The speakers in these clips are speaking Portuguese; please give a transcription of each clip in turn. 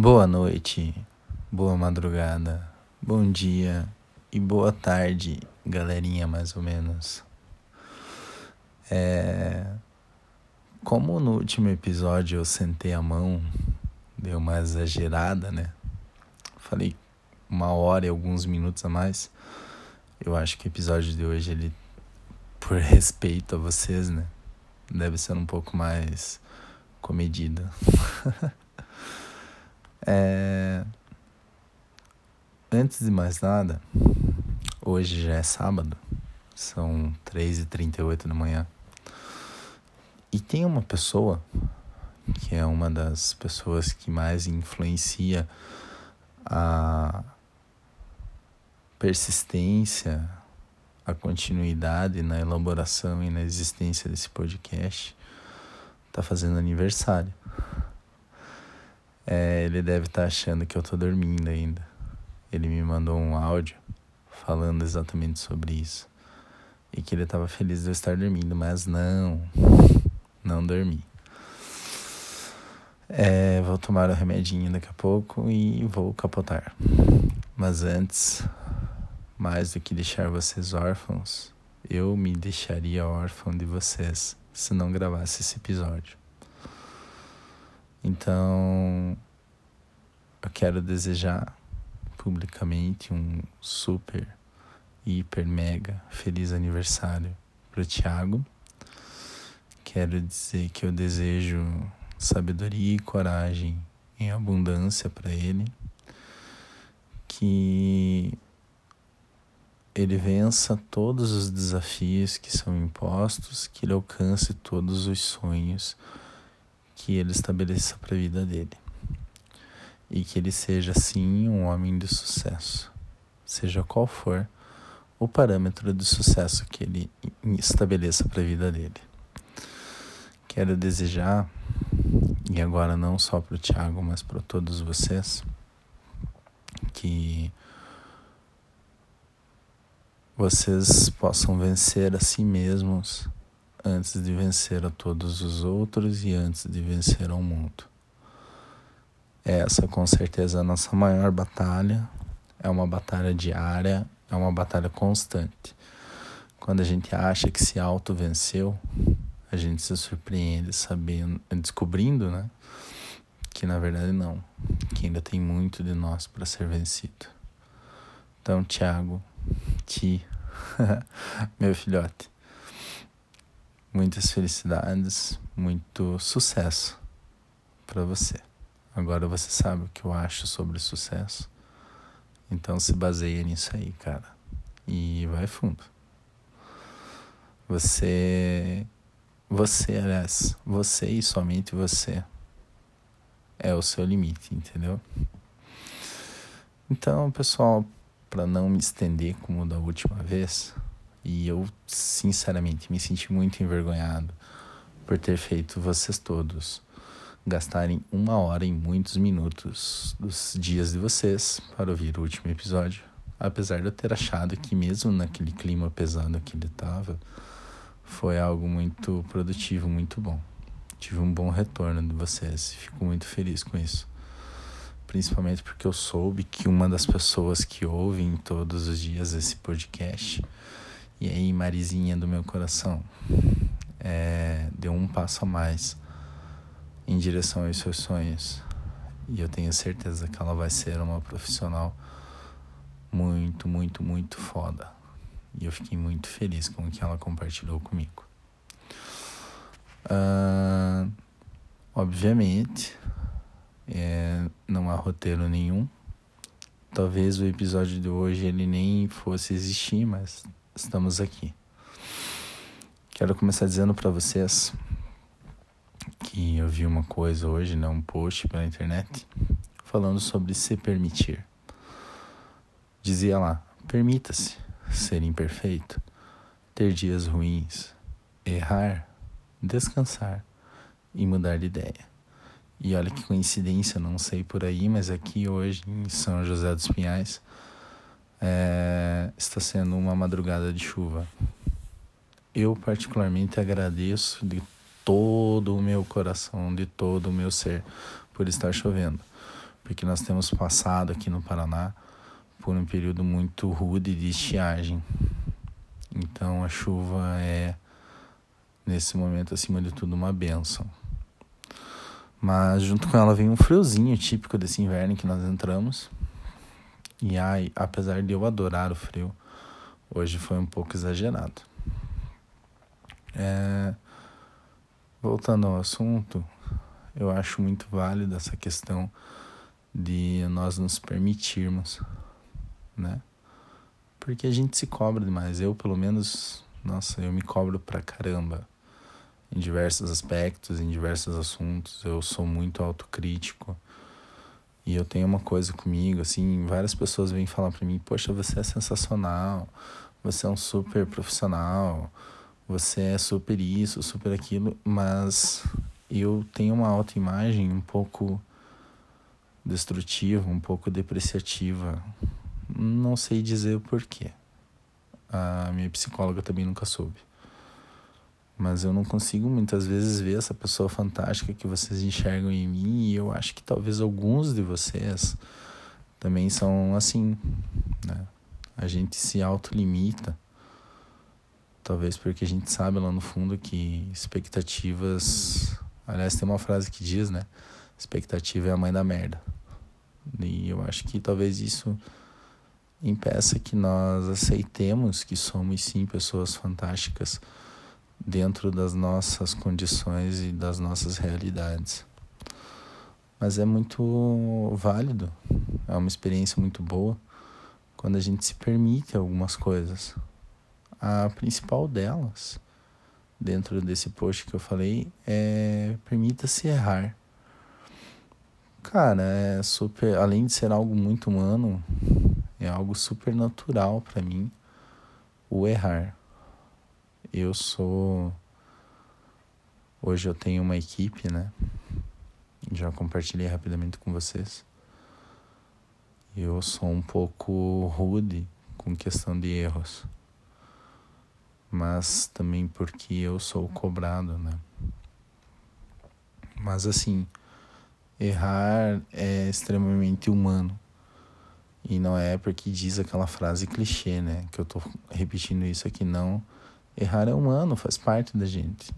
Boa noite, boa madrugada, bom dia e boa tarde, galerinha, mais ou menos. É... Como no último episódio eu sentei a mão, deu uma exagerada, né? Falei uma hora e alguns minutos a mais. Eu acho que o episódio de hoje, ele, por respeito a vocês, né? Deve ser um pouco mais comedida. é... Antes de mais nada, hoje já é sábado, são 3h38 da manhã. E tem uma pessoa que é uma das pessoas que mais influencia a persistência, a continuidade na elaboração e na existência desse podcast, tá fazendo aniversário. É, ele deve estar tá achando que eu tô dormindo ainda. Ele me mandou um áudio falando exatamente sobre isso. E que ele estava feliz de eu estar dormindo, mas não não dormi. É, vou tomar o remedinho daqui a pouco e vou capotar. Mas antes, mais do que deixar vocês órfãos, eu me deixaria órfão de vocês se não gravasse esse episódio. Então, eu quero desejar publicamente um super, hiper, mega feliz aniversário para o Thiago. Quero dizer que eu desejo sabedoria e coragem em abundância para ele, que ele vença todos os desafios que são impostos, que ele alcance todos os sonhos que ele estabeleça para a vida dele. E que ele seja, sim, um homem de sucesso, seja qual for o parâmetro de sucesso que ele estabeleça para a vida dele. Quero desejar, e agora não só para o Tiago, mas para todos vocês, que vocês possam vencer a si mesmos antes de vencer a todos os outros e antes de vencer ao mundo. Essa com certeza é a nossa maior batalha, é uma batalha diária, é uma batalha constante. Quando a gente acha que se auto venceu, a gente se surpreende sabendo, descobrindo, né? Que na verdade não, que ainda tem muito de nós para ser vencido. Então, Tiago, Ti, meu filhote, muitas felicidades, muito sucesso para você. Agora você sabe o que eu acho sobre sucesso. Então se baseia nisso aí, cara. E vai fundo. Você você, aliás, você e somente você é o seu limite, entendeu? Então, pessoal, para não me estender como da última vez, e eu sinceramente me senti muito envergonhado por ter feito vocês todos gastarem uma hora e muitos minutos dos dias de vocês para ouvir o último episódio. Apesar de eu ter achado que, mesmo naquele clima pesado que ele estava, foi algo muito produtivo, muito bom. Tive um bom retorno de vocês, fico muito feliz com isso. Principalmente porque eu soube que uma das pessoas que ouvem todos os dias esse podcast, e aí, Marizinha do meu coração, é, deu um passo a mais em direção aos seus sonhos. E eu tenho certeza que ela vai ser uma profissional muito, muito, muito foda. E eu fiquei muito feliz com o que ela compartilhou comigo. Uh, obviamente, é, não há roteiro nenhum. Talvez o episódio de hoje ele nem fosse existir, mas estamos aqui. Quero começar dizendo para vocês que eu vi uma coisa hoje, né, um post pela internet, falando sobre se permitir. Dizia lá: permita-se ser imperfeito, ter dias ruins, errar, descansar e mudar de ideia. E olha que coincidência, não sei por aí, mas aqui hoje em São José dos Pinhais é, está sendo uma madrugada de chuva. Eu particularmente agradeço de todo o meu coração, de todo o meu ser, por estar chovendo porque nós temos passado aqui no Paraná por um período muito rude de estiagem. Então a chuva é nesse momento acima de tudo uma benção. Mas junto com ela vem um friozinho típico desse inverno que nós entramos. E ai, apesar de eu adorar o frio, hoje foi um pouco exagerado. É... Voltando ao assunto, eu acho muito válido essa questão de nós nos permitirmos, né? Porque a gente se cobra demais. Eu, pelo menos, nossa, eu me cobro pra caramba em diversos aspectos, em diversos assuntos. Eu sou muito autocrítico. E eu tenho uma coisa comigo, assim, várias pessoas vêm falar para mim: "Poxa, você é sensacional. Você é um super profissional. Você é super isso, super aquilo", mas eu tenho uma autoimagem um pouco destrutiva, um pouco depreciativa. Não sei dizer o porquê. A minha psicóloga também nunca soube mas eu não consigo muitas vezes ver essa pessoa fantástica que vocês enxergam em mim e eu acho que talvez alguns de vocês também são assim, né? A gente se autolimita, talvez porque a gente sabe lá no fundo que expectativas, aliás tem uma frase que diz, né? Expectativa é a mãe da merda. E eu acho que talvez isso impeça que nós aceitemos que somos sim pessoas fantásticas dentro das nossas condições e das nossas realidades. Mas é muito válido, é uma experiência muito boa quando a gente se permite algumas coisas. A principal delas, dentro desse post que eu falei, é permita-se errar. Cara, é super, além de ser algo muito humano, é algo super natural para mim o errar. Eu sou. Hoje eu tenho uma equipe, né? Já compartilhei rapidamente com vocês. Eu sou um pouco rude com questão de erros. Mas também porque eu sou cobrado, né? Mas assim, errar é extremamente humano. E não é porque diz aquela frase clichê, né? Que eu tô repetindo isso aqui, não Errar é humano, faz parte da gente.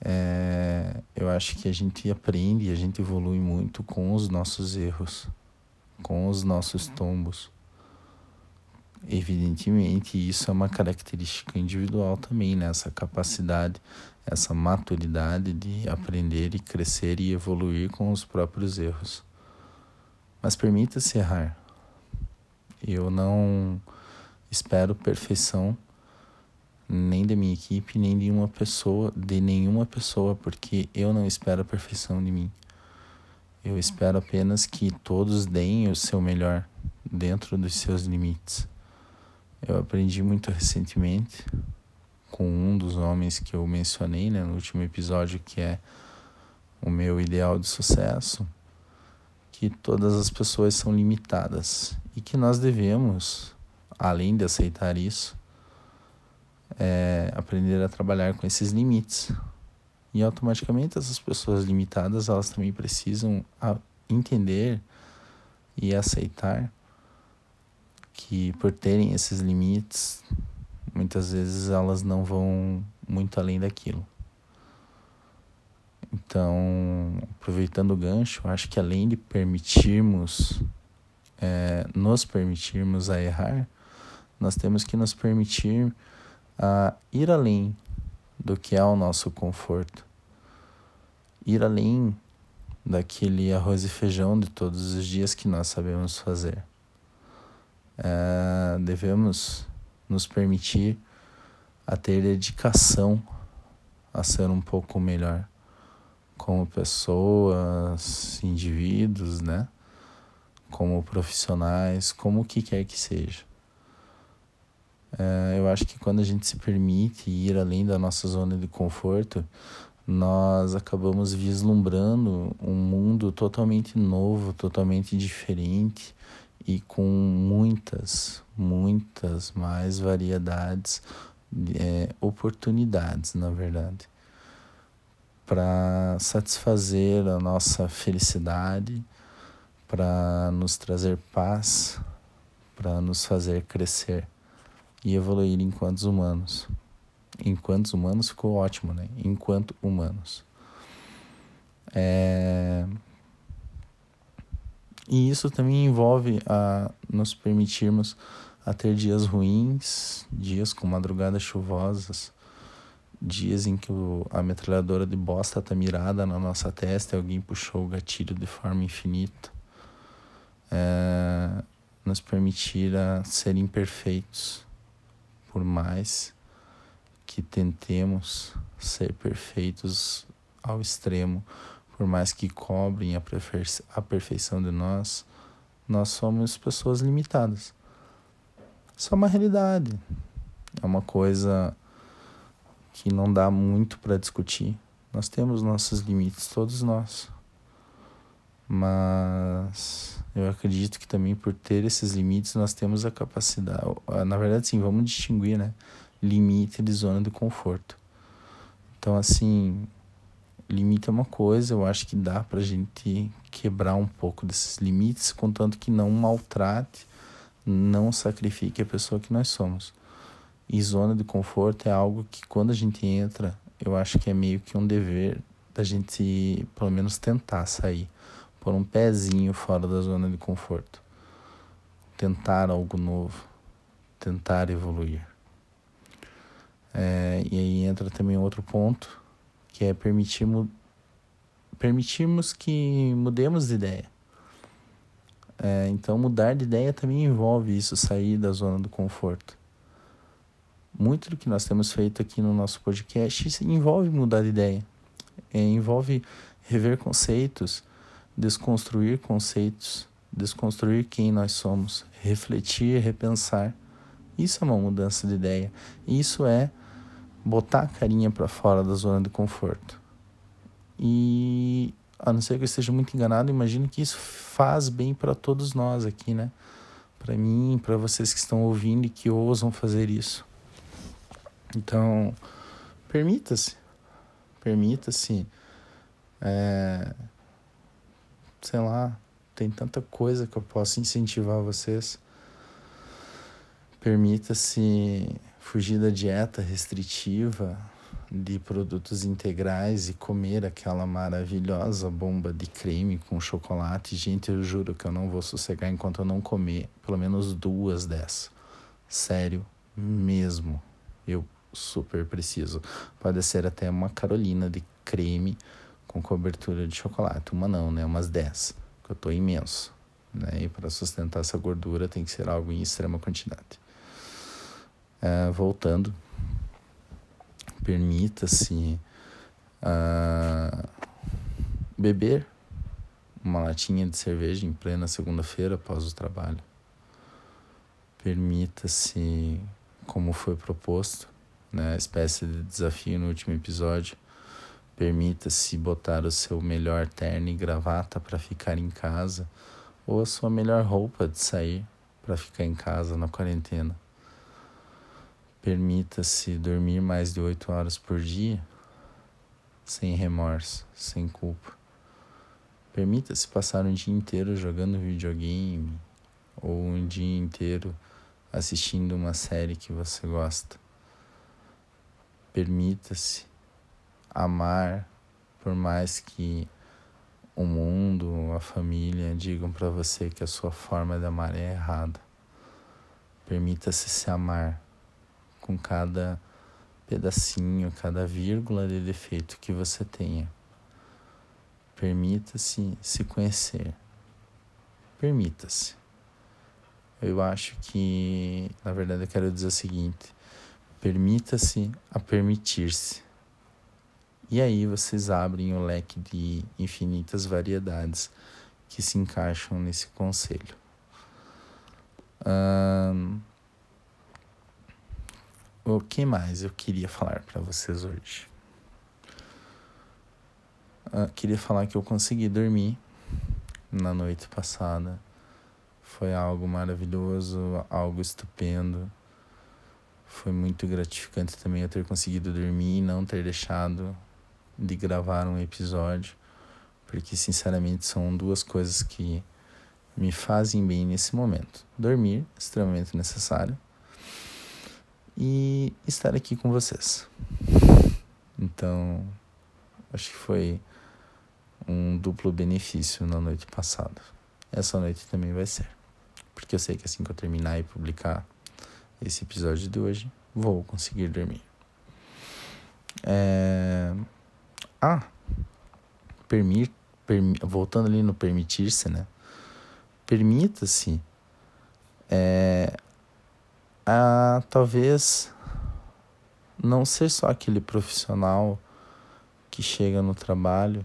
É, eu acho que a gente aprende, a gente evolui muito com os nossos erros, com os nossos tombos. Evidentemente, isso é uma característica individual também, né? Essa capacidade, essa maturidade de aprender e crescer e evoluir com os próprios erros. Mas permita-se errar. Eu não espero perfeição nem da minha equipe, nem de uma pessoa, de nenhuma pessoa, porque eu não espero a perfeição de mim. Eu espero apenas que todos deem o seu melhor dentro dos seus limites. Eu aprendi muito recentemente com um dos homens que eu mencionei né, no último episódio, que é o meu ideal de sucesso, que todas as pessoas são limitadas e que nós devemos, além de aceitar isso, é, aprender a trabalhar com esses limites. E automaticamente essas pessoas limitadas, elas também precisam entender e aceitar que por terem esses limites, muitas vezes elas não vão muito além daquilo. Então, aproveitando o gancho, acho que além de permitirmos, é, nos permitirmos a errar, nós temos que nos permitir a ir além do que é o nosso conforto, ir além daquele arroz e feijão de todos os dias que nós sabemos fazer. É, devemos nos permitir a ter dedicação a ser um pouco melhor como pessoas, indivíduos, né? Como profissionais, como o que quer que seja. É, eu acho que quando a gente se permite ir além da nossa zona de conforto, nós acabamos vislumbrando um mundo totalmente novo, totalmente diferente e com muitas, muitas mais variedades, é, oportunidades, na verdade, para satisfazer a nossa felicidade, para nos trazer paz, para nos fazer crescer e evoluir enquanto humanos. Enquanto humanos ficou ótimo, né? Enquanto humanos. É... E isso também envolve a nos permitirmos a ter dias ruins, dias com madrugadas chuvosas, dias em que o, a metralhadora de bosta está mirada na nossa testa e alguém puxou o gatilho de forma infinita. É, nos permitir a ser imperfeitos, por mais que tentemos ser perfeitos ao extremo, por mais que cobrem a, a perfeição de nós, nós somos pessoas limitadas. Isso é uma realidade. É uma coisa que não dá muito para discutir. Nós temos nossos limites, todos nós. Mas eu acredito que também por ter esses limites nós temos a capacidade. Na verdade, sim, vamos distinguir, né? Limite de zona de conforto. Então, assim, limite é uma coisa, eu acho que dá pra gente quebrar um pouco desses limites, contanto que não maltrate, não sacrifique a pessoa que nós somos. E zona de conforto é algo que quando a gente entra, eu acho que é meio que um dever da gente, pelo menos, tentar sair, por um pezinho fora da zona de conforto. Tentar algo novo, tentar evoluir. É, e aí entra também outro ponto, que é permitir, permitirmos que mudemos de ideia. É, então, mudar de ideia também envolve isso, sair da zona do conforto muito do que nós temos feito aqui no nosso podcast envolve mudar de ideia, é, envolve rever conceitos, desconstruir conceitos, desconstruir quem nós somos, refletir, repensar. Isso é uma mudança de ideia. Isso é botar a carinha para fora da zona de conforto. E a não ser que eu esteja muito enganado, imagino que isso faz bem para todos nós aqui, né? Para mim, para vocês que estão ouvindo e que ousam fazer isso. Então, permita-se, permita-se, é, sei lá, tem tanta coisa que eu posso incentivar vocês. Permita-se fugir da dieta restritiva de produtos integrais e comer aquela maravilhosa bomba de creme com chocolate. Gente, eu juro que eu não vou sossegar enquanto eu não comer pelo menos duas dessas. Sério, mesmo. Eu super preciso. Pode ser até uma Carolina de creme com cobertura de chocolate. Uma não, né? Umas 10, que eu tô imenso. Né? E para sustentar essa gordura tem que ser algo em extrema quantidade. É, voltando, permita-se uh, beber uma latinha de cerveja em plena segunda-feira após o trabalho. Permita-se, como foi proposto, né, espécie de desafio no último episódio. Permita-se botar o seu melhor terno e gravata para ficar em casa ou a sua melhor roupa de sair para ficar em casa na quarentena. Permita-se dormir mais de oito horas por dia sem remorso, sem culpa. Permita-se passar um dia inteiro jogando videogame ou um dia inteiro assistindo uma série que você gosta. Permita-se amar, por mais que o mundo, a família digam para você que a sua forma de amar é errada. Permita-se se amar com cada pedacinho, cada vírgula de defeito que você tenha. Permita-se se conhecer. Permita-se. Eu acho que, na verdade, eu quero dizer o seguinte: Permita-se a permitir-se. E aí vocês abrem o leque de infinitas variedades que se encaixam nesse conselho. o que mais eu queria falar para vocês hoje? Uh, queria falar que eu consegui dormir na noite passada. Foi algo maravilhoso, algo estupendo. Foi muito gratificante também eu ter conseguido dormir e não ter deixado de gravar um episódio, porque sinceramente são duas coisas que me fazem bem nesse momento. Dormir, extremamente necessário. E estar aqui com vocês. Então, acho que foi um duplo benefício na noite passada. Essa noite também vai ser. Porque eu sei que assim que eu terminar e publicar esse episódio de hoje, vou conseguir dormir. É... Ah, permir, permi... voltando ali no permitir-se, né? Permita-se é... a talvez não ser só aquele profissional que chega no trabalho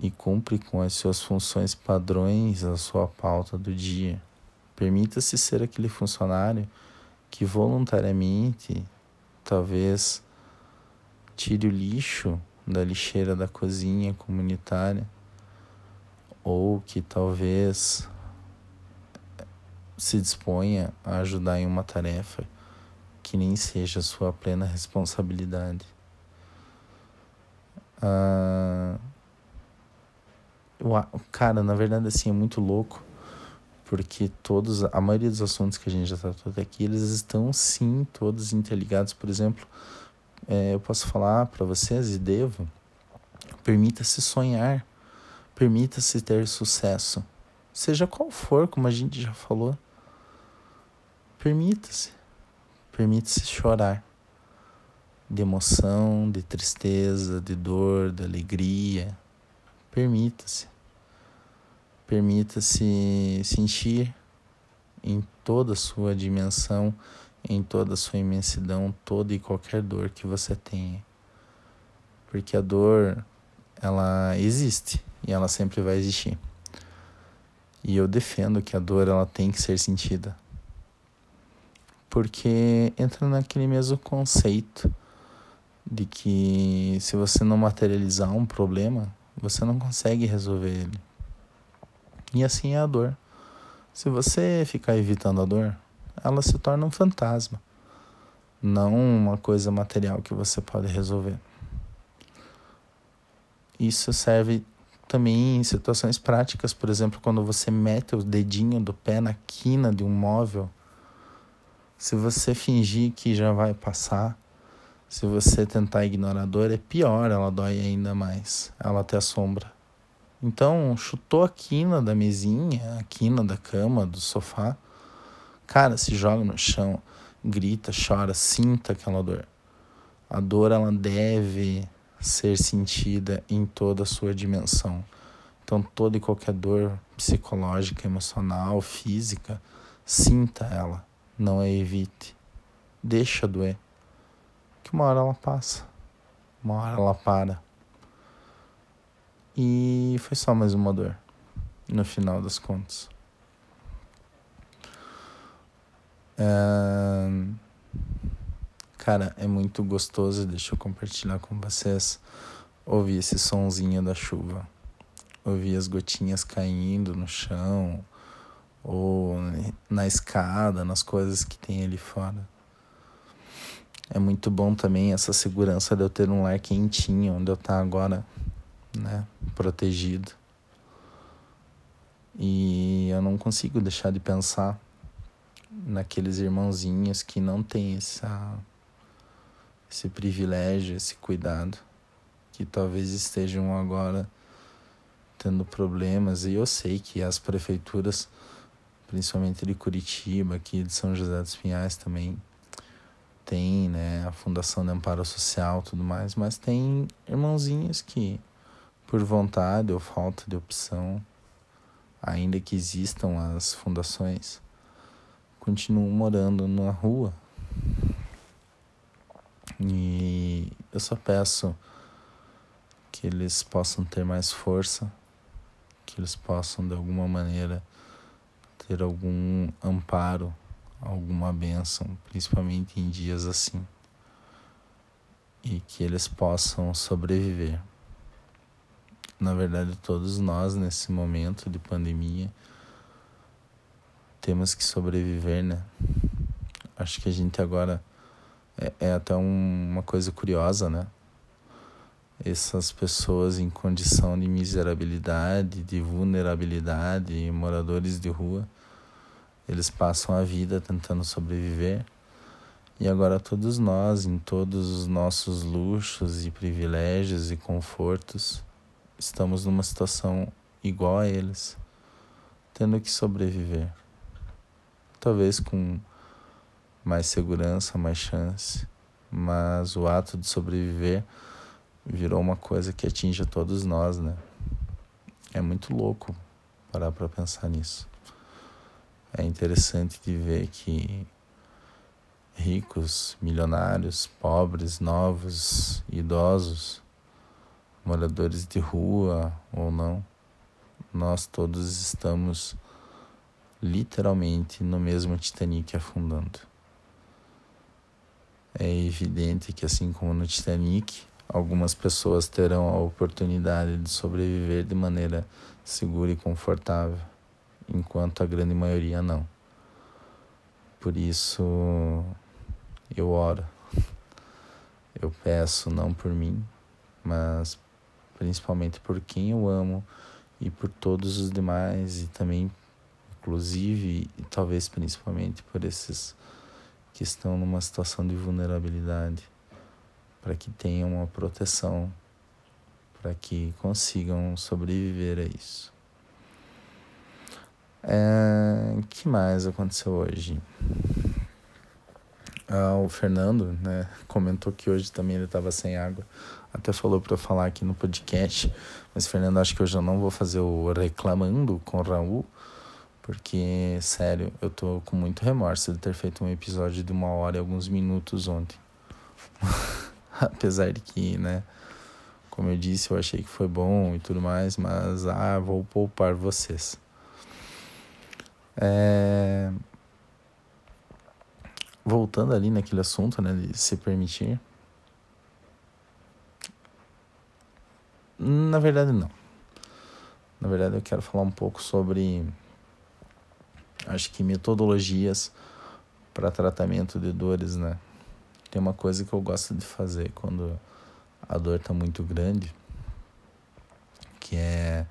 e cumpre com as suas funções padrões, a sua pauta do dia. Permita-se ser aquele funcionário que voluntariamente, talvez, tire o lixo da lixeira da cozinha comunitária, ou que talvez se disponha a ajudar em uma tarefa que nem seja sua plena responsabilidade. Ah, Cara, na verdade, assim, é muito louco. Porque todos, a maioria dos assuntos que a gente já tratou até aqui, eles estão sim todos interligados. Por exemplo, é, eu posso falar para vocês e devo, permita-se sonhar, permita-se ter sucesso. Seja qual for, como a gente já falou. Permita-se. Permita-se chorar. De emoção, de tristeza, de dor, de alegria, Permita-se. Permita-se sentir em toda a sua dimensão, em toda a sua imensidão, toda e qualquer dor que você tenha. Porque a dor, ela existe e ela sempre vai existir. E eu defendo que a dor ela tem que ser sentida. Porque entra naquele mesmo conceito de que se você não materializar um problema, você não consegue resolver ele. E assim é a dor. Se você ficar evitando a dor, ela se torna um fantasma, não uma coisa material que você pode resolver. Isso serve também em situações práticas, por exemplo, quando você mete o dedinho do pé na quina de um móvel, se você fingir que já vai passar, se você tentar ignorar a dor, é pior, ela dói ainda mais. Ela te assombra. Então, chutou a quina da mesinha, a quina da cama, do sofá. Cara, se joga no chão, grita, chora, sinta aquela dor. A dor, ela deve ser sentida em toda a sua dimensão. Então, toda e qualquer dor psicológica, emocional, física, sinta ela, não a evite. Deixa doer que uma hora ela passa, uma hora ela para. E foi só mais uma dor, no final das contas. Cara, é muito gostoso, deixa eu compartilhar com vocês. Ouvir esse sonzinho da chuva, ouvir as gotinhas caindo no chão, ou na escada, nas coisas que tem ali fora. É muito bom também essa segurança de eu ter um lar quentinho, onde eu estar agora, né, protegido. E eu não consigo deixar de pensar naqueles irmãozinhos que não têm essa, esse privilégio, esse cuidado, que talvez estejam agora tendo problemas. E eu sei que as prefeituras, principalmente de Curitiba, aqui de São José dos Pinhais também, tem né, a Fundação de Amparo Social tudo mais, mas tem irmãozinhos que, por vontade ou falta de opção, ainda que existam as fundações, continuam morando na rua. E eu só peço que eles possam ter mais força, que eles possam de alguma maneira ter algum amparo alguma bênção, principalmente em dias assim, e que eles possam sobreviver. Na verdade, todos nós nesse momento de pandemia temos que sobreviver, né? Acho que a gente agora é, é até um, uma coisa curiosa, né? essas pessoas em condição de miserabilidade, de vulnerabilidade, moradores de rua, eles passam a vida tentando sobreviver. E agora todos nós, em todos os nossos luxos e privilégios e confortos, estamos numa situação igual a eles, tendo que sobreviver. Talvez com mais segurança, mais chance, mas o ato de sobreviver virou uma coisa que atinge a todos nós, né? É muito louco parar para pensar nisso. É interessante de ver que ricos, milionários, pobres, novos, idosos, moradores de rua ou não, nós todos estamos literalmente no mesmo Titanic afundando. É evidente que, assim como no Titanic, algumas pessoas terão a oportunidade de sobreviver de maneira segura e confortável, enquanto a grande maioria não. Por isso, eu oro. Eu peço não por mim, mas principalmente por quem eu amo e por todos os demais e também inclusive talvez principalmente por esses que estão numa situação de vulnerabilidade para que tenham uma proteção, para que consigam sobreviver a isso. É, que mais aconteceu hoje? Ah, o Fernando né, comentou que hoje também ele estava sem água. Até falou para eu falar aqui no podcast. Mas, Fernando, acho que hoje eu não vou fazer o reclamando com o Raul. Porque, sério, eu tô com muito remorso de ter feito um episódio de uma hora e alguns minutos ontem. Apesar de que, né, como eu disse, eu achei que foi bom e tudo mais, mas ah, vou poupar vocês. É... Voltando ali naquele assunto, né, de se permitir. Na verdade, não. Na verdade, eu quero falar um pouco sobre, acho que metodologias para tratamento de dores, né? Tem uma coisa que eu gosto de fazer quando a dor está muito grande, que é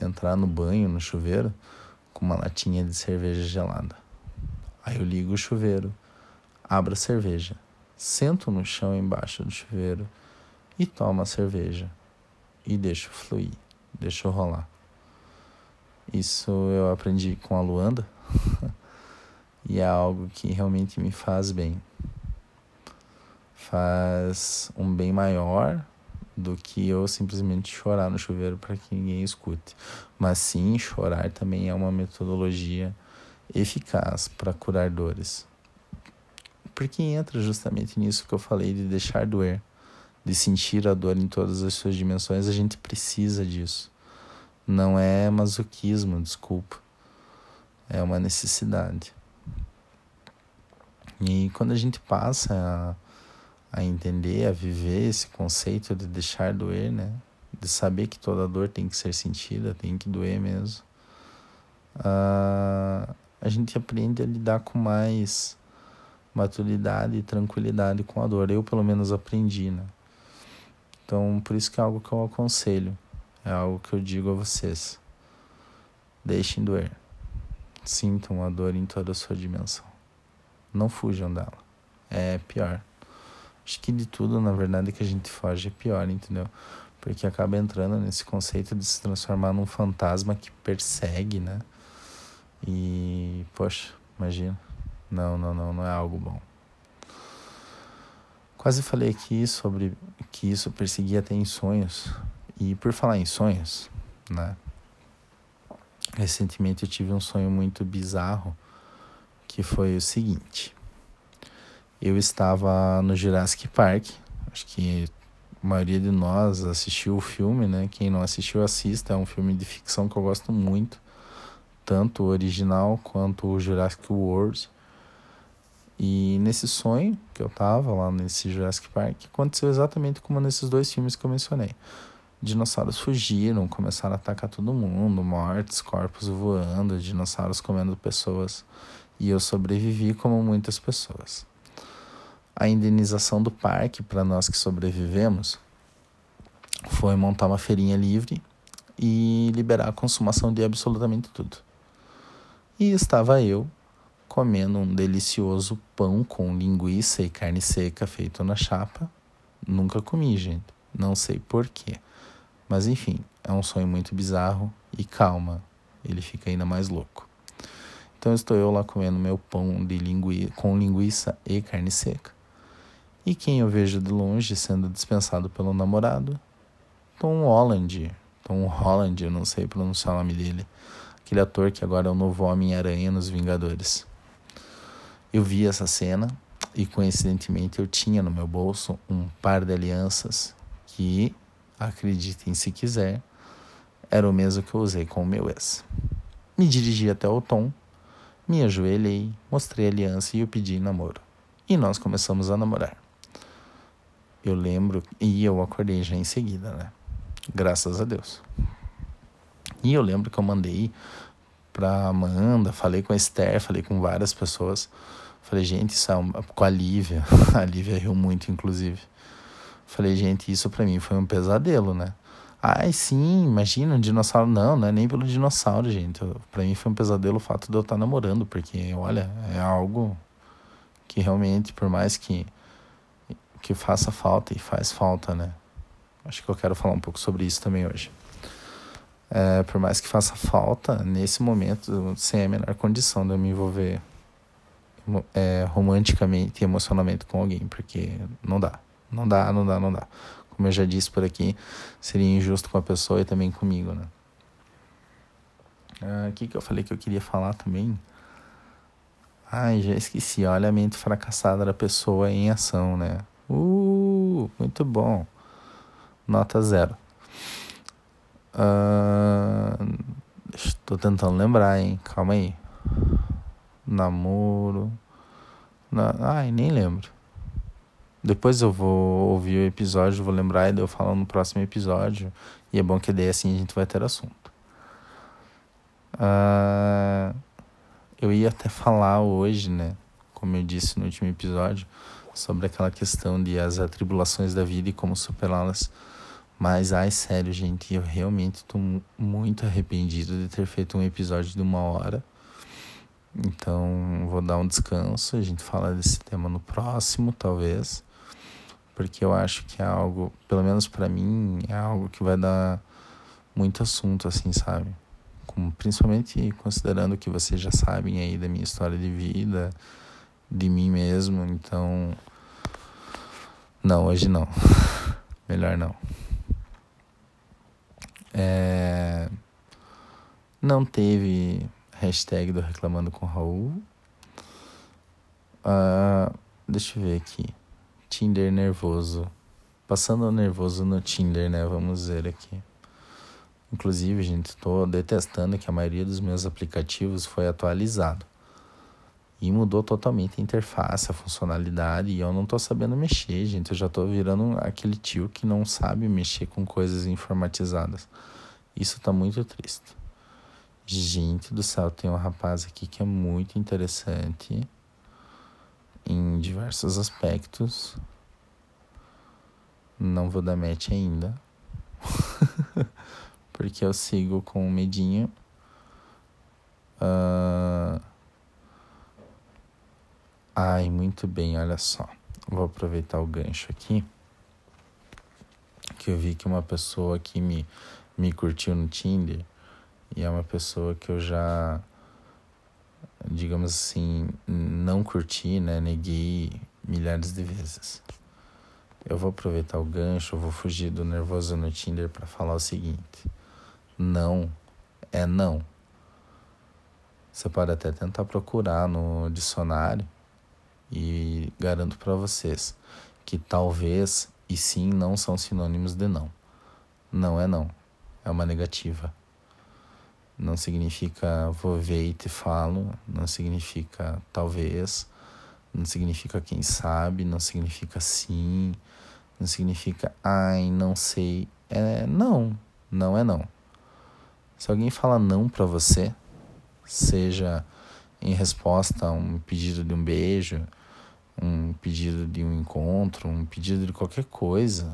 entrar no banho, no chuveiro, com uma latinha de cerveja gelada. Aí eu ligo o chuveiro, abro a cerveja, sento no chão embaixo do chuveiro e tomo a cerveja e deixo fluir, deixo rolar. Isso eu aprendi com a Luanda e é algo que realmente me faz bem faz um bem maior do que eu simplesmente chorar no chuveiro para que ninguém escute. Mas sim, chorar também é uma metodologia eficaz para curar dores. Porque entra justamente nisso que eu falei de deixar doer, de sentir a dor em todas as suas dimensões, a gente precisa disso. Não é masoquismo, desculpa. É uma necessidade. E quando a gente passa a a entender, a viver esse conceito de deixar doer, né? De saber que toda dor tem que ser sentida, tem que doer mesmo. Uh, a gente aprende a lidar com mais maturidade e tranquilidade com a dor. Eu, pelo menos, aprendi, né? Então, por isso que é algo que eu aconselho. É algo que eu digo a vocês. Deixem doer. Sintam a dor em toda a sua dimensão. Não fujam dela. É pior. Acho que de tudo, na verdade, que a gente foge é pior, entendeu? Porque acaba entrando nesse conceito de se transformar num fantasma que persegue, né? E, poxa, imagina. Não, não, não, não é algo bom. Quase falei aqui sobre que isso perseguia até em sonhos. E por falar em sonhos, né? Recentemente eu tive um sonho muito bizarro que foi o seguinte eu estava no Jurassic Park. Acho que a maioria de nós assistiu o filme, né? Quem não assistiu, assista. É um filme de ficção que eu gosto muito. Tanto o original quanto o Jurassic World. E nesse sonho que eu tava lá nesse Jurassic Park, aconteceu exatamente como nesses dois filmes que eu mencionei. Dinossauros fugiram, começaram a atacar todo mundo, mortes, corpos voando, dinossauros comendo pessoas. E eu sobrevivi como muitas pessoas a indenização do parque para nós que sobrevivemos foi montar uma feirinha livre e liberar a consumação de absolutamente tudo. E estava eu comendo um delicioso pão com linguiça e carne seca feito na chapa. Nunca comi, gente. Não sei porquê. Mas enfim, é um sonho muito bizarro e calma, ele fica ainda mais louco. Então estou eu lá comendo meu pão de lingui com linguiça e carne seca. E quem eu vejo de longe sendo dispensado pelo namorado? Tom Holland. Tom Holland, eu não sei pronunciar o nome dele. Aquele ator que agora é o novo Homem-Aranha nos Vingadores. Eu vi essa cena e coincidentemente eu tinha no meu bolso um par de alianças que, acreditem se quiser, era o mesmo que eu usei com o meu ex. Me dirigi até o Tom, me ajoelhei, mostrei a aliança e o pedi em namoro. E nós começamos a namorar. Eu lembro, e eu acordei já em seguida, né? Graças a Deus. E eu lembro que eu mandei pra Amanda, falei com a Esther, falei com várias pessoas. Falei, gente, isso é uma... com a Lívia. A Lívia riu muito, inclusive. Falei, gente, isso para mim foi um pesadelo, né? Ai, sim, imagina um dinossauro. Não, não é nem pelo dinossauro, gente. Para mim foi um pesadelo o fato de eu estar namorando, porque, olha, é algo que realmente, por mais que que faça falta e faz falta, né? Acho que eu quero falar um pouco sobre isso também hoje. É, por mais que faça falta, nesse momento, sem a menor condição de eu me envolver é, romanticamente e emocionalmente com alguém, porque não dá. Não dá, não dá, não dá. Como eu já disse por aqui, seria injusto com a pessoa e também comigo, né? Ah, o que, que eu falei que eu queria falar também? Ai, já esqueci. Olha a mente fracassada da pessoa em ação, né? Uh, muito bom. Nota zero. Estou tentando lembrar, hein? Calma aí. Namoro. Na... Ai, nem lembro. Depois eu vou ouvir o episódio, vou lembrar e eu falo no próximo episódio. E é bom que daí assim a gente vai ter assunto. Uh, eu ia até falar hoje, né? Como eu disse no último episódio, sobre aquela questão de as atribulações da vida e como superá-las. Mas, ai, sério, gente, eu realmente estou muito arrependido de ter feito um episódio de uma hora. Então, vou dar um descanso. A gente fala desse tema no próximo, talvez. Porque eu acho que é algo, pelo menos para mim, é algo que vai dar muito assunto, assim, sabe? Como, principalmente considerando que vocês já sabem aí da minha história de vida, de mim mesmo. Então, não, hoje não. Melhor não. É... Não teve hashtag do Reclamando com Raul. Uh, deixa eu ver aqui. Tinder nervoso. Passando nervoso no Tinder, né? Vamos ver aqui. Inclusive, gente, estou detestando que a maioria dos meus aplicativos foi atualizado. E mudou totalmente a interface, a funcionalidade, e eu não tô sabendo mexer, gente. Eu já tô virando aquele tio que não sabe mexer com coisas informatizadas. Isso tá muito triste. Gente do céu, tem um rapaz aqui que é muito interessante em diversos aspectos. Não vou dar match ainda. porque eu sigo com medinho. Uh, Ai, muito bem, olha só. Vou aproveitar o gancho aqui. Que eu vi que uma pessoa que me, me curtiu no Tinder e é uma pessoa que eu já, digamos assim, não curti, né? Neguei milhares de vezes. Eu vou aproveitar o gancho, eu vou fugir do nervoso no Tinder para falar o seguinte: não é não. Você pode até tentar procurar no dicionário e garanto para vocês que talvez e sim não são sinônimos de não. Não é não, é uma negativa. Não significa vou ver e te falo, não significa talvez, não significa quem sabe, não significa sim, não significa ai, não sei. É não, não é não. Se alguém fala não para você, seja em resposta a um pedido de um beijo, um pedido de um encontro, um pedido de qualquer coisa,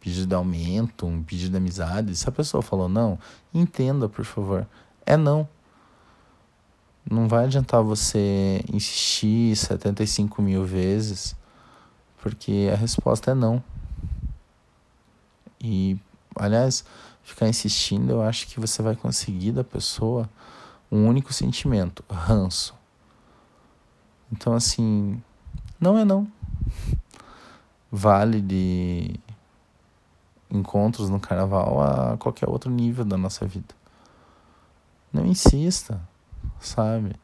pedido de aumento, um pedido de amizade. Se a pessoa falou não, entenda, por favor. É não. Não vai adiantar você insistir 75 mil vezes, porque a resposta é não. E, aliás, ficar insistindo, eu acho que você vai conseguir da pessoa um único sentimento: ranço. Então, assim, não é não. Vale de encontros no carnaval a qualquer outro nível da nossa vida. Não insista, sabe?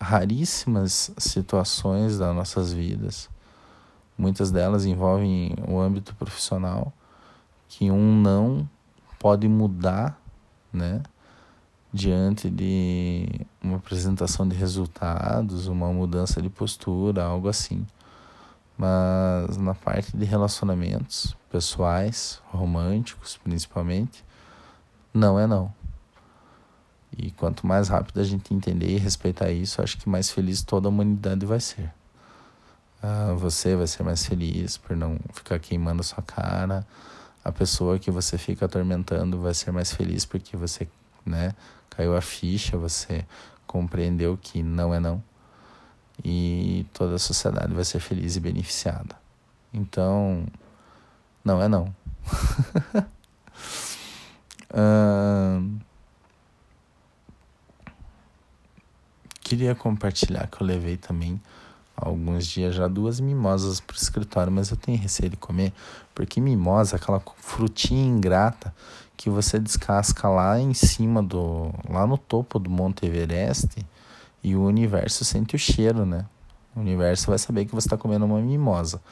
Raríssimas situações das nossas vidas, muitas delas envolvem o âmbito profissional, que um não pode mudar, né? Diante de uma apresentação de resultados, uma mudança de postura, algo assim. Mas na parte de relacionamentos pessoais, românticos principalmente, não é não. E quanto mais rápido a gente entender e respeitar isso, acho que mais feliz toda a humanidade vai ser. Ah, você vai ser mais feliz por não ficar queimando sua cara. A pessoa que você fica atormentando vai ser mais feliz porque você, né, caiu a ficha, você compreendeu que não é não. E toda a sociedade vai ser feliz e beneficiada. Então, não é não. queria compartilhar que eu levei também alguns dias já duas mimosas para o escritório, mas eu tenho receio de comer, porque mimosa, aquela frutinha ingrata que você descasca lá em cima do. lá no topo do Monte Everest e o universo sente o cheiro, né? O universo vai saber que você está comendo uma mimosa.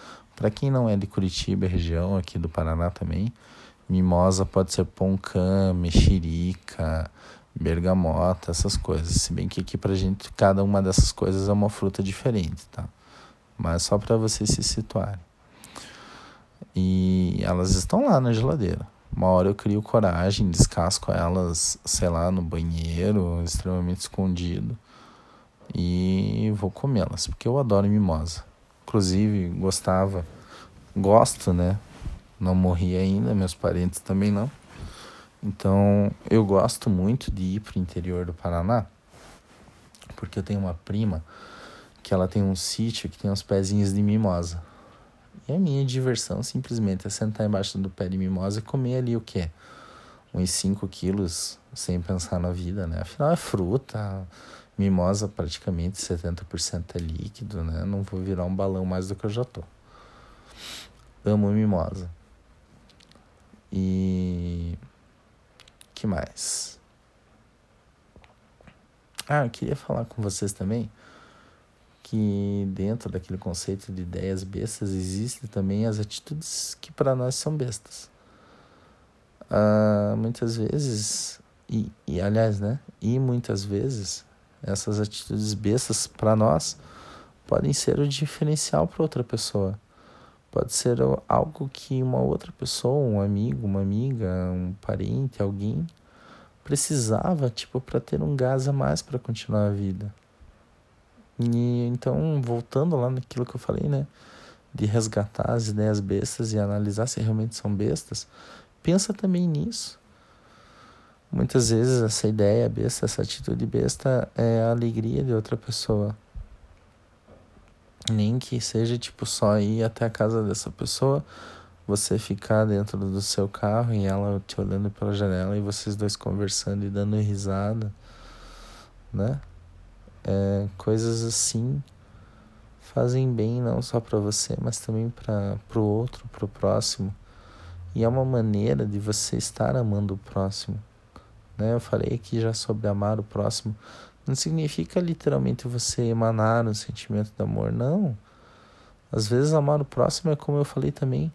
Para quem não é de Curitiba, região aqui do Paraná também, mimosa pode ser poncã, mexerica, bergamota, essas coisas. Se bem que aqui pra gente cada uma dessas coisas é uma fruta diferente, tá? Mas só para vocês se situarem. E elas estão lá na geladeira. Uma hora eu crio coragem, descasco elas, sei lá, no banheiro, extremamente escondido. E vou comê-las, porque eu adoro mimosa. Inclusive, gostava, gosto, né? Não morri ainda, meus parentes também não. Então, eu gosto muito de ir para o interior do Paraná, porque eu tenho uma prima que ela tem um sítio que tem uns pezinhos de mimosa. E a minha diversão simplesmente é sentar embaixo do pé de mimosa e comer ali o quê? Uns 5 quilos sem pensar na vida, né? Afinal é fruta, Mimosa praticamente 70% é líquido, né? Não vou virar um balão mais do que eu já tô. Amo mimosa. E que mais? Ah, eu queria falar com vocês também que dentro daquele conceito de ideias bestas existem também as atitudes que para nós são bestas. Ah, muitas vezes e, e aliás, né? E muitas vezes essas atitudes bestas para nós podem ser o diferencial para outra pessoa. Pode ser algo que uma outra pessoa, um amigo, uma amiga, um parente, alguém precisava, tipo, para ter um gás a mais para continuar a vida. E então, voltando lá naquilo que eu falei, né, de resgatar as ideias bestas e analisar se realmente são bestas, pensa também nisso. Muitas vezes essa ideia besta, essa atitude besta é a alegria de outra pessoa. Nem que seja tipo só ir até a casa dessa pessoa, você ficar dentro do seu carro e ela te olhando pela janela e vocês dois conversando e dando risada, né? É, coisas assim fazem bem não só para você, mas também para o outro, para o próximo. E é uma maneira de você estar amando o próximo. Né? Eu falei aqui já sobre amar o próximo. Não significa literalmente você emanar um sentimento de amor, não. Às vezes amar o próximo é como eu falei também,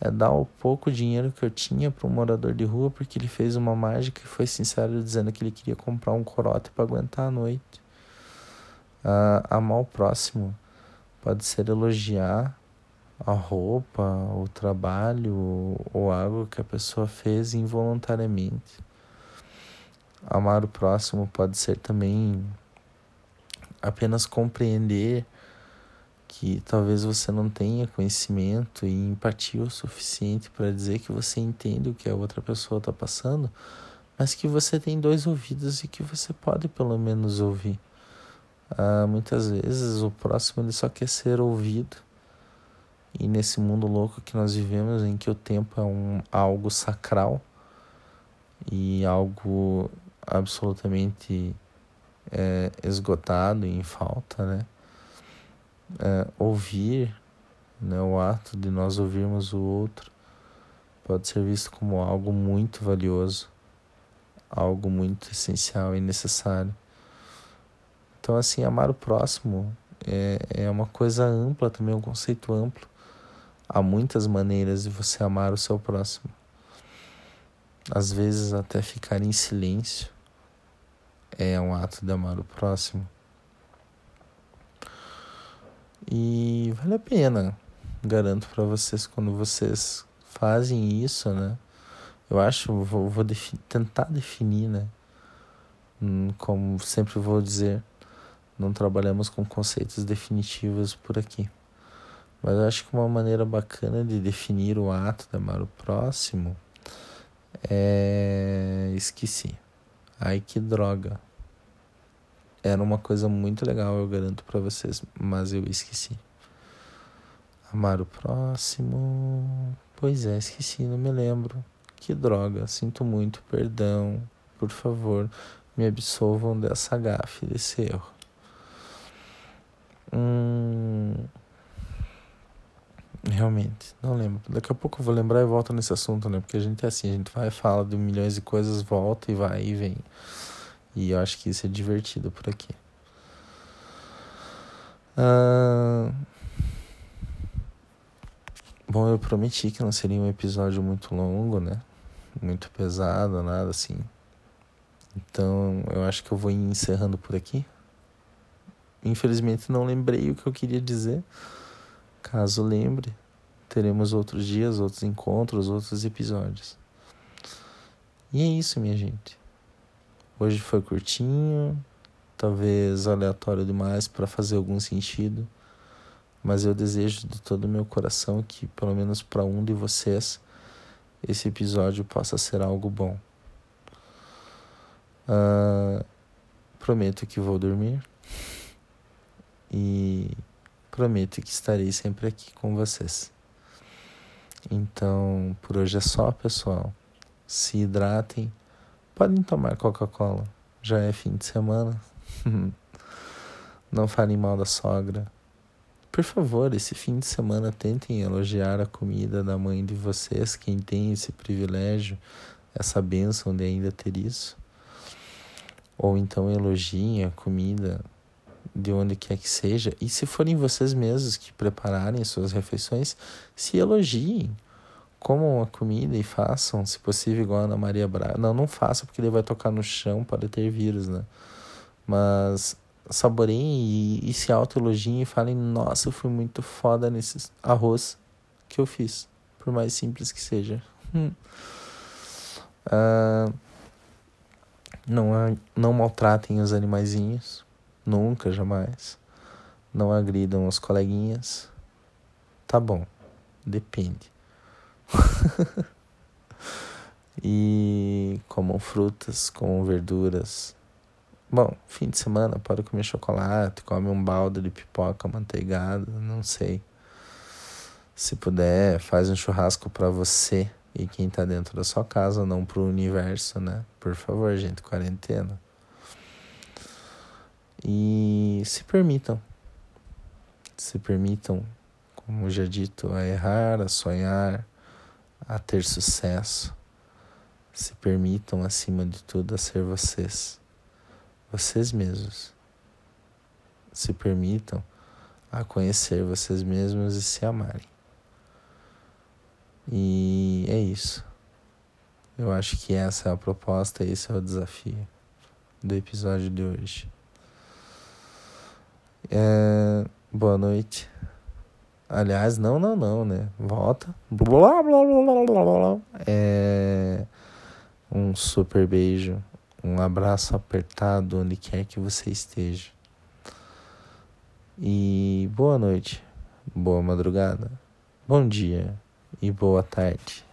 é dar o pouco dinheiro que eu tinha para um morador de rua porque ele fez uma mágica e foi sincero dizendo que ele queria comprar um corote para aguentar a noite. Ah, amar o próximo pode ser elogiar a roupa, o trabalho ou algo que a pessoa fez involuntariamente. Amar o próximo pode ser também apenas compreender que talvez você não tenha conhecimento e empatia o suficiente para dizer que você entende o que a outra pessoa está passando, mas que você tem dois ouvidos e que você pode pelo menos ouvir. Ah, muitas vezes o próximo ele só quer ser ouvido. E nesse mundo louco que nós vivemos, em que o tempo é um, algo sacral e algo absolutamente é, esgotado e em falta, né? É, ouvir, né, o ato de nós ouvirmos o outro, pode ser visto como algo muito valioso, algo muito essencial e necessário. Então, assim, amar o próximo é, é uma coisa ampla também, um conceito amplo. Há muitas maneiras de você amar o seu próximo. Às vezes, até ficar em silêncio é um ato de amar o próximo. E vale a pena, garanto para vocês, quando vocês fazem isso, né? Eu acho, vou, vou defi tentar definir, né? Hum, como sempre vou dizer, não trabalhamos com conceitos definitivos por aqui. Mas eu acho que uma maneira bacana de definir o ato de amar o próximo é. Esqueci. Ai que droga. Era uma coisa muito legal, eu garanto para vocês, mas eu esqueci. Amar o próximo. Pois é, esqueci, não me lembro. Que droga, sinto muito, perdão. Por favor, me absolvam dessa gafe, desse erro. Hum, realmente, não lembro. Daqui a pouco eu vou lembrar e volto nesse assunto, né? Porque a gente é assim, a gente vai, fala de milhões de coisas, volta e vai e vem. E eu acho que isso é divertido por aqui. Ah, bom, eu prometi que não seria um episódio muito longo, né? Muito pesado, nada assim. Então eu acho que eu vou encerrando por aqui. Infelizmente não lembrei o que eu queria dizer. Caso lembre, teremos outros dias, outros encontros, outros episódios. E é isso, minha gente. Hoje foi curtinho, talvez aleatório demais para fazer algum sentido, mas eu desejo de todo o meu coração que, pelo menos para um de vocês, esse episódio possa ser algo bom. Uh, prometo que vou dormir e prometo que estarei sempre aqui com vocês. Então, por hoje é só, pessoal. Se hidratem Podem tomar Coca-Cola. Já é fim de semana. Não falem mal da sogra. Por favor, esse fim de semana tentem elogiar a comida da mãe de vocês, quem tem esse privilégio, essa bênção de ainda ter isso. Ou então elogiem a comida de onde quer que seja. E se forem vocês mesmos que prepararem suas refeições, se elogiem comam a comida e façam, se possível, igual a Ana Maria Braga. Não, não faça porque ele vai tocar no chão, pode ter vírus, né? Mas saboreiem e, e se autoelogiem e falem: Nossa, eu fui muito foda nesse arroz que eu fiz, por mais simples que seja. Hum. Ah, não, não maltratem os animaizinhos, nunca, jamais. Não agridam os coleguinhas. Tá bom, depende. e comam frutas, comam verduras. Bom, fim de semana pode comer chocolate, come um balde de pipoca manteigada, não sei. Se puder, faz um churrasco para você e quem tá dentro da sua casa, não pro universo, né? Por favor, gente, quarentena. E se permitam. Se permitam, como já dito, a errar, a sonhar, a ter sucesso. Se permitam, acima de tudo, a ser vocês, vocês mesmos. Se permitam a conhecer vocês mesmos e se amarem. E é isso. Eu acho que essa é a proposta, esse é o desafio do episódio de hoje. É... Boa noite. Aliás, não, não, não, né? Volta. Blá, blá, blá, blá, blá. É um super beijo, um abraço apertado onde quer que você esteja. E boa noite, boa madrugada, bom dia e boa tarde.